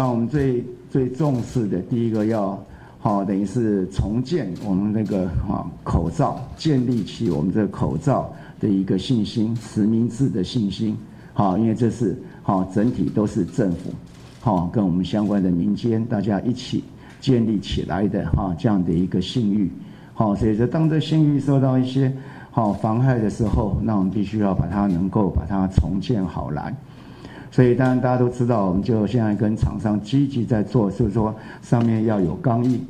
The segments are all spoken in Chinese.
那我们最最重视的第一个要，好，等于是重建我们那个哈口罩，建立起我们这个口罩的一个信心，实名制的信心，好，因为这是好整体都是政府，好跟我们相关的民间大家一起建立起来的哈这样的一个信誉，好，所以说当这信誉受到一些好妨害的时候，那我们必须要把它能够把它重建好来。所以当然大家都知道，我们就现在跟厂商积极在做，就是说上面要有钢印，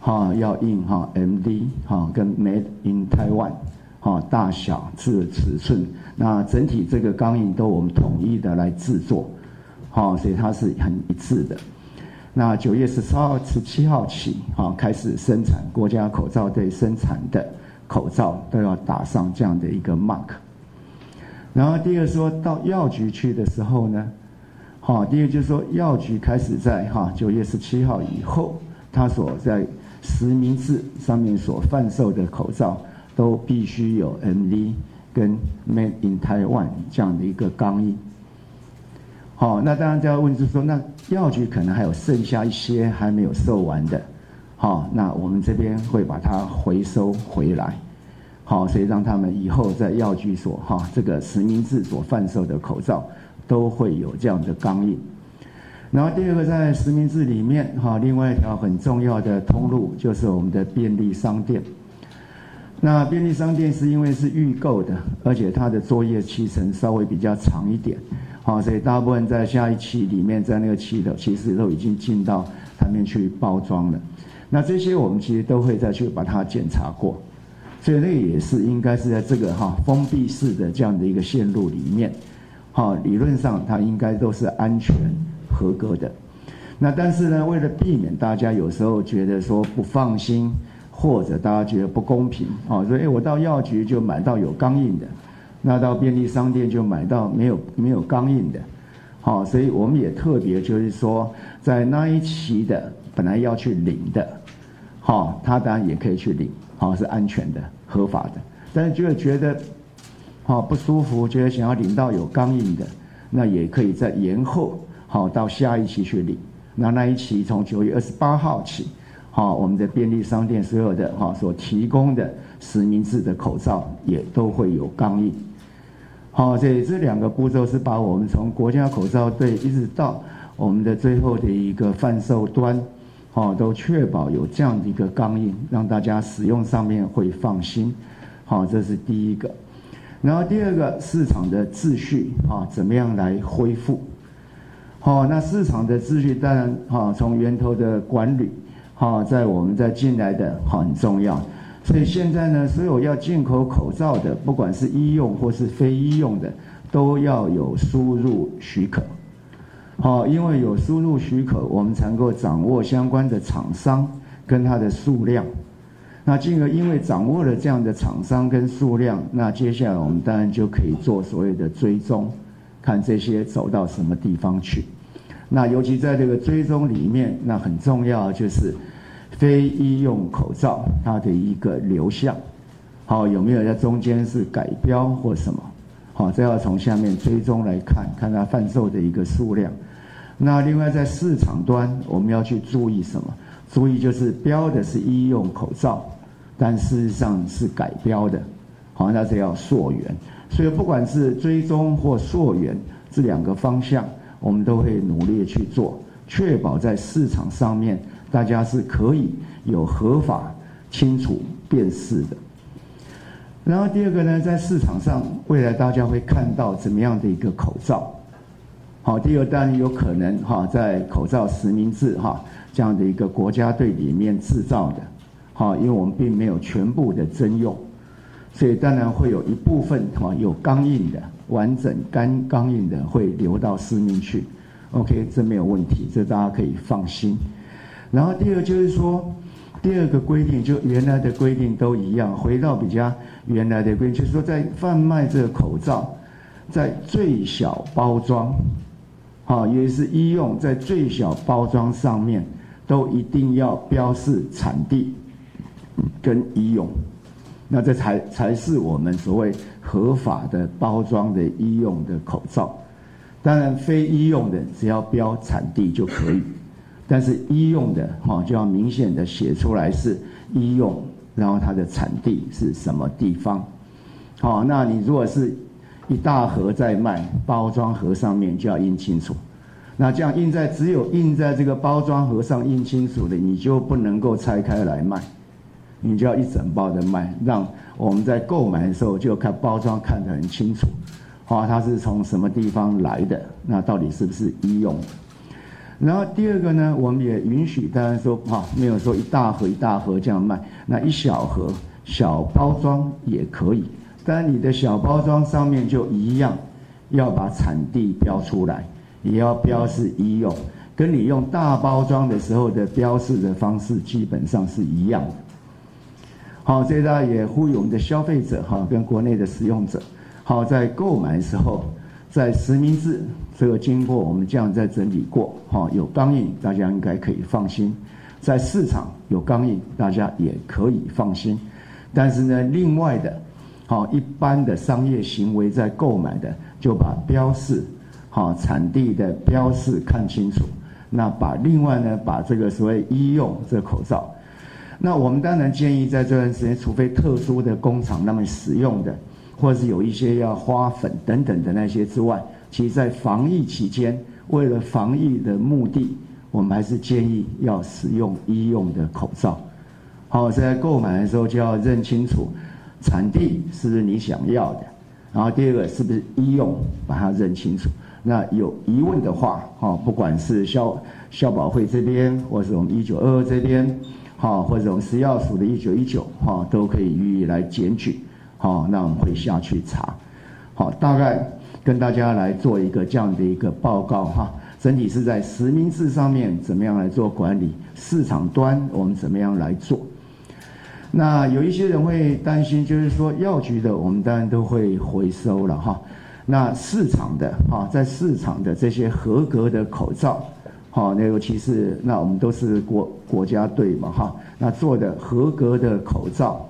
哈，要印哈 MD 哈跟 Made in Taiwan 哈大小字尺寸，那整体这个钢印都我们统一的来制作，好，所以它是很一致的。那九月十四号、十七号起，哈开始生产国家口罩队生产的口罩都要打上这样的一个 mark。然后第二说到药局去的时候呢，好，第二就是说药局开始在哈九月十七号以后，他所在实名制上面所贩售的口罩都必须有 MD 跟 Made in Taiwan 这样的一个钢印。好，那当然就要问就是说，那药局可能还有剩下一些还没有售完的，好，那我们这边会把它回收回来。好，所以让他们以后在药局所哈这个实名制所贩售的口罩都会有这样的钢印。然后第二个在实名制里面哈，另外一条很重要的通路就是我们的便利商店。那便利商店是因为是预购的，而且它的作业期程稍微比较长一点，好，所以大部分在下一期里面在那个期的其实都已经进到他面去包装了。那这些我们其实都会再去把它检查过。所以那个也是应该是在这个哈封闭式的这样的一个线路里面，哈理论上它应该都是安全合格的。那但是呢，为了避免大家有时候觉得说不放心，或者大家觉得不公平，啊，所以我到药局就买到有钢印的，那到便利商店就买到没有没有钢印的，好，所以我们也特别就是说，在那一期的本来要去领的，好，他当然也可以去领。好是安全的、合法的，但是就是觉得，好不舒服，觉得想要领到有钢印的，那也可以在延后，好到下一期去领。那那一期从九月二十八号起，好我们的便利商店所有的哈所提供的实名制的口罩也都会有钢印。好，所以这两个步骤是把我们从国家口罩队一直到我们的最后的一个贩售端。好，都确保有这样的一个钢印，让大家使用上面会放心。好，这是第一个。然后第二个，市场的秩序啊，怎么样来恢复？好，那市场的秩序当然哈，从源头的管理，哈，在我们在进来的很重要。所以现在呢，所有要进口口罩的，不管是医用或是非医用的，都要有输入许可。好，因为有输入许可，我们才能够掌握相关的厂商跟它的数量。那进而因为掌握了这样的厂商跟数量，那接下来我们当然就可以做所谓的追踪，看这些走到什么地方去。那尤其在这个追踪里面，那很重要就是非医用口罩它的一个流向，好有没有在中间是改标或什么？好，这要从下面追踪来看，看它贩售的一个数量。那另外在市场端，我们要去注意什么？注意就是标的是医用口罩，但事实上是改标的，好像，那是要溯源。所以不管是追踪或溯源这两个方向，我们都会努力去做，确保在市场上面大家是可以有合法、清楚辨识的。然后第二个呢，在市场上未来大家会看到怎么样的一个口罩？好，第二单有可能哈，在口罩实名制哈这样的一个国家队里面制造的，好，因为我们并没有全部的征用，所以当然会有一部分哈有钢印的完整干钢印的会流到市面去，OK，这没有问题，这大家可以放心。然后第二就是说，第二个规定就原来的规定都一样，回到比较原来的规定，就是说在贩卖这个口罩，在最小包装。啊，也是医用在最小包装上面都一定要标示产地跟医用，那这才才是我们所谓合法的包装的医用的口罩。当然非医用的只要标产地就可以，但是医用的哈就要明显的写出来是医用，然后它的产地是什么地方。好，那你如果是一大盒在卖，包装盒上面就要印清楚。那这样印在只有印在这个包装盒上印清楚的，你就不能够拆开来卖，你就要一整包的卖，让我们在购买的时候就看包装看得很清楚，好，它是从什么地方来的，那到底是不是医用？然后第二个呢，我们也允许，当然说哈，没有说一大盒一大盒这样卖，那一小盒小包装也可以。但你的小包装上面就一样，要把产地标出来，也要标示医用，跟你用大包装的时候的标示的方式基本上是一样的。好，这大家也呼吁我们的消费者哈，跟国内的使用者，好在购买的时候，在实名制这个经过我们这样在整理过，哈有钢印，大家应该可以放心。在市场有钢印，大家也可以放心。但是呢，另外的。好，一般的商业行为在购买的，就把标示，好产地的标示看清楚。那把另外呢，把这个所谓医用这口罩，那我们当然建议在这段时间，除非特殊的工厂那么使用的，或者是有一些要花粉等等的那些之外，其实在防疫期间，为了防疫的目的，我们还是建议要使用医用的口罩。好，在购买的时候就要认清楚。产地是不是你想要的？然后第二个是不是医用，把它认清楚。那有疑问的话，哈，不管是消消保会这边，或是我们一九二二这边，哈，或者我们食药署的一九一九，哈，都可以予以来检举，好，那我们会下去查，好，大概跟大家来做一个这样的一个报告，哈，整体是在实名制上面怎么样来做管理，市场端我们怎么样来做。那有一些人会担心，就是说药局的，我们当然都会回收了哈。那市场的哈，在市场的这些合格的口罩，哈，那尤其是那我们都是国国家队嘛哈，那做的合格的口罩，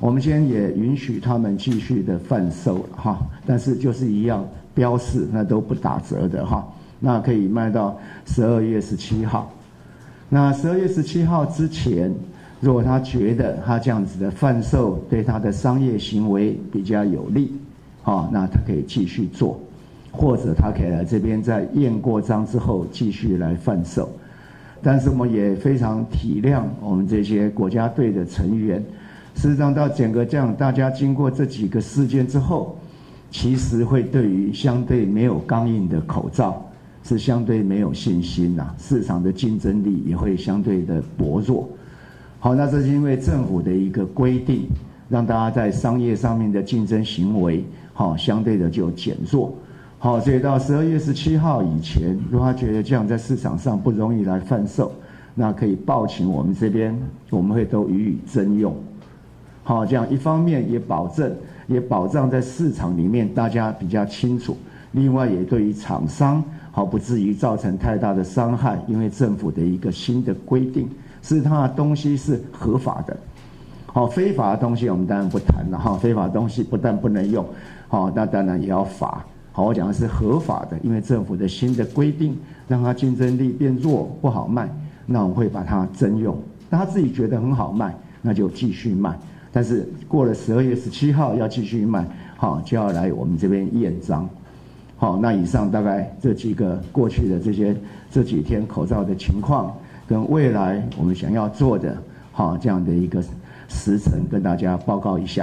我们先也允许他们继续的贩售哈，但是就是一样标示，那都不打折的哈，那可以卖到十二月十七号。那十二月十七号之前。如果他觉得他这样子的贩售对他的商业行为比较有利，好，那他可以继续做，或者他可以来这边在验过章之后继续来贩售。但是我们也非常体谅我们这些国家队的成员。事实上，到整个这样，大家经过这几个事件之后，其实会对于相对没有钢印的口罩是相对没有信心呐，市场的竞争力也会相对的薄弱。好，那这是因为政府的一个规定，让大家在商业上面的竞争行为，好，相对的就减弱。好，所以到十二月十七号以前，如果他觉得这样在市场上不容易来贩售，那可以报请我们这边，我们会都予以征用。好，这样一方面也保证，也保障在市场里面大家比较清楚，另外也对于厂商好不至于造成太大的伤害，因为政府的一个新的规定。是他的东西是合法的，好，非法的东西我们当然不谈了哈。非法东西不但不能用，好，那当然也要罚。好，我讲的是合法的，因为政府的新的规定让它竞争力变弱，不好卖，那我会把它征用。那他自己觉得很好卖，那就继续卖。但是过了十二月十七号要继续卖，好，就要来我们这边验章。好，那以上大概这几个过去的这些这几天口罩的情况。跟未来我们想要做的，好这样的一个时程，跟大家报告一下。